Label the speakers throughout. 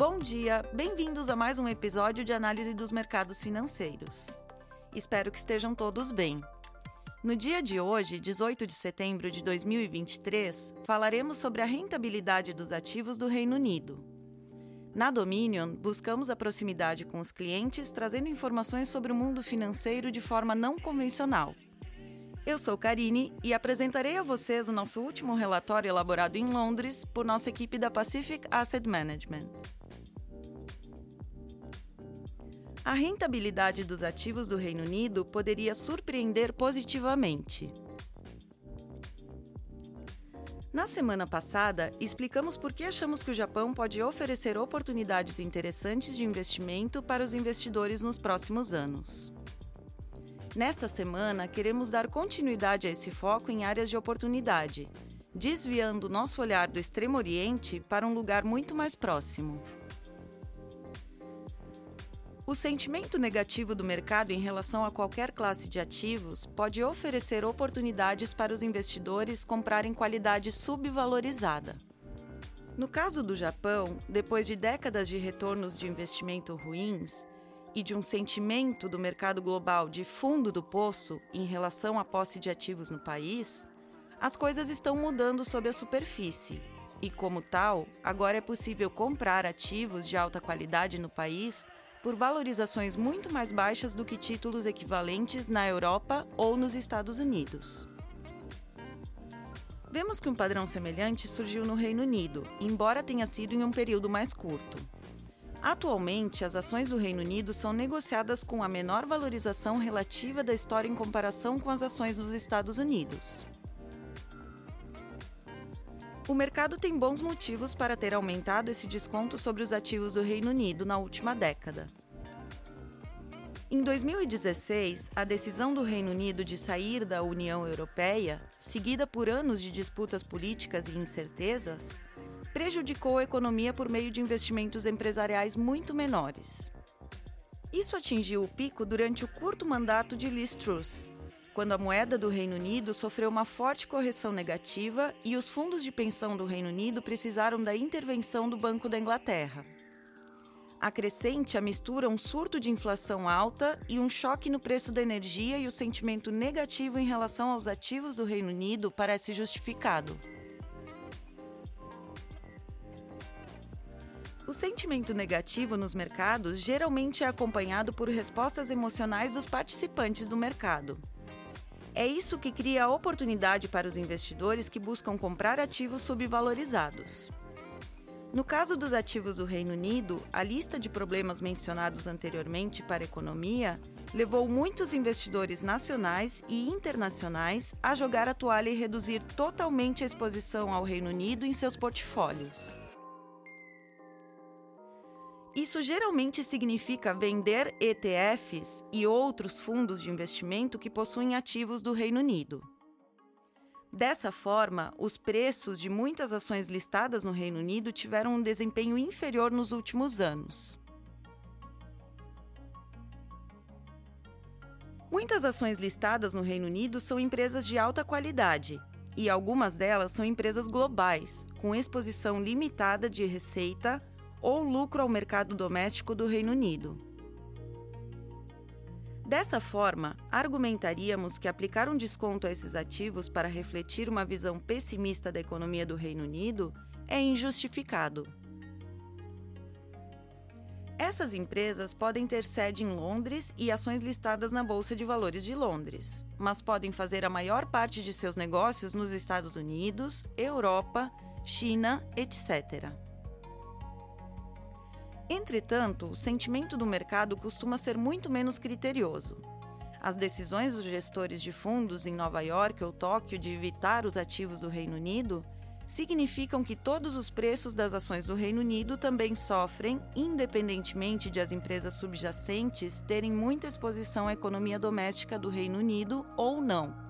Speaker 1: Bom dia, bem-vindos a mais um episódio de análise dos mercados financeiros. Espero que estejam todos bem. No dia de hoje, 18 de setembro de 2023, falaremos sobre a rentabilidade dos ativos do Reino Unido. Na Dominion, buscamos a proximidade com os clientes, trazendo informações sobre o mundo financeiro de forma não convencional. Eu sou Karine e apresentarei a vocês o nosso último relatório elaborado em Londres por nossa equipe da Pacific Asset Management. A rentabilidade dos ativos do Reino Unido poderia surpreender positivamente. Na semana passada, explicamos por que achamos que o Japão pode oferecer oportunidades interessantes de investimento para os investidores nos próximos anos. Nesta semana, queremos dar continuidade a esse foco em áreas de oportunidade, desviando nosso olhar do Extremo Oriente para um lugar muito mais próximo. O sentimento negativo do mercado em relação a qualquer classe de ativos pode oferecer oportunidades para os investidores comprarem qualidade subvalorizada. No caso do Japão, depois de décadas de retornos de investimento ruins e de um sentimento do mercado global de fundo do poço em relação à posse de ativos no país, as coisas estão mudando sob a superfície. E, como tal, agora é possível comprar ativos de alta qualidade no país por valorizações muito mais baixas do que títulos equivalentes na Europa ou nos Estados Unidos. Vemos que um padrão semelhante surgiu no Reino Unido, embora tenha sido em um período mais curto. Atualmente, as ações do Reino Unido são negociadas com a menor valorização relativa da história em comparação com as ações dos Estados Unidos. O mercado tem bons motivos para ter aumentado esse desconto sobre os ativos do Reino Unido na última década. Em 2016, a decisão do Reino Unido de sair da União Europeia, seguida por anos de disputas políticas e incertezas, prejudicou a economia por meio de investimentos empresariais muito menores. Isso atingiu o pico durante o curto mandato de Liz Truss, quando a moeda do Reino Unido sofreu uma forte correção negativa e os fundos de pensão do Reino Unido precisaram da intervenção do Banco da Inglaterra. Acrescente a mistura um surto de inflação alta e um choque no preço da energia e o sentimento negativo em relação aos ativos do Reino Unido parece justificado. O sentimento negativo nos mercados geralmente é acompanhado por respostas emocionais dos participantes do mercado. É isso que cria oportunidade para os investidores que buscam comprar ativos subvalorizados. No caso dos ativos do Reino Unido, a lista de problemas mencionados anteriormente para a economia levou muitos investidores nacionais e internacionais a jogar a toalha e reduzir totalmente a exposição ao Reino Unido em seus portfólios. Isso geralmente significa vender ETFs e outros fundos de investimento que possuem ativos do Reino Unido. Dessa forma, os preços de muitas ações listadas no Reino Unido tiveram um desempenho inferior nos últimos anos. Muitas ações listadas no Reino Unido são empresas de alta qualidade, e algumas delas são empresas globais, com exposição limitada de receita ou lucro ao mercado doméstico do Reino Unido. Dessa forma, argumentaríamos que aplicar um desconto a esses ativos para refletir uma visão pessimista da economia do Reino Unido é injustificado. Essas empresas podem ter sede em Londres e ações listadas na Bolsa de Valores de Londres, mas podem fazer a maior parte de seus negócios nos Estados Unidos, Europa, China, etc. Entretanto, o sentimento do mercado costuma ser muito menos criterioso. As decisões dos gestores de fundos em Nova York ou Tóquio de evitar os ativos do Reino Unido significam que todos os preços das ações do Reino Unido também sofrem, independentemente de as empresas subjacentes terem muita exposição à economia doméstica do Reino Unido ou não.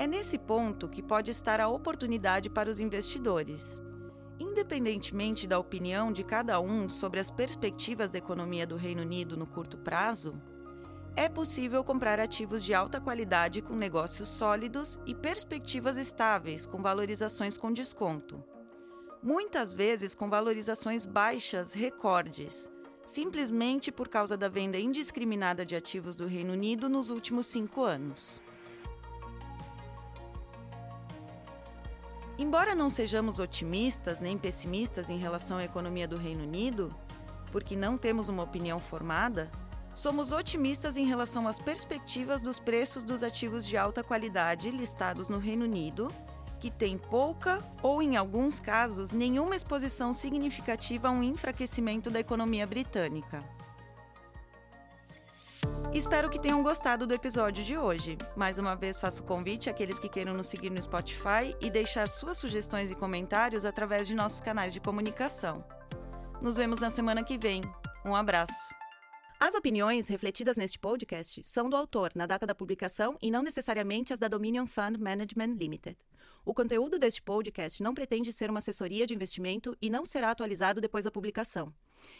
Speaker 1: É nesse ponto que pode estar a oportunidade para os investidores. Independentemente da opinião de cada um sobre as perspectivas da economia do Reino Unido no curto prazo, é possível comprar ativos de alta qualidade com negócios sólidos e perspectivas estáveis, com valorizações com desconto. Muitas vezes com valorizações baixas recordes, simplesmente por causa da venda indiscriminada de ativos do Reino Unido nos últimos cinco anos. Embora não sejamos otimistas nem pessimistas em relação à economia do Reino Unido, porque não temos uma opinião formada, somos otimistas em relação às perspectivas dos preços dos ativos de alta qualidade listados no Reino Unido, que têm pouca ou, em alguns casos, nenhuma exposição significativa a um enfraquecimento da economia britânica. Espero que tenham gostado do episódio de hoje. Mais uma vez faço convite àqueles que queiram nos seguir no Spotify e deixar suas sugestões e comentários através de nossos canais de comunicação. Nos vemos na semana que vem. Um abraço. As opiniões refletidas neste podcast são do autor na data da publicação e não necessariamente as da Dominion Fund Management Limited. O conteúdo deste podcast não pretende ser uma assessoria de investimento e não será atualizado depois da publicação.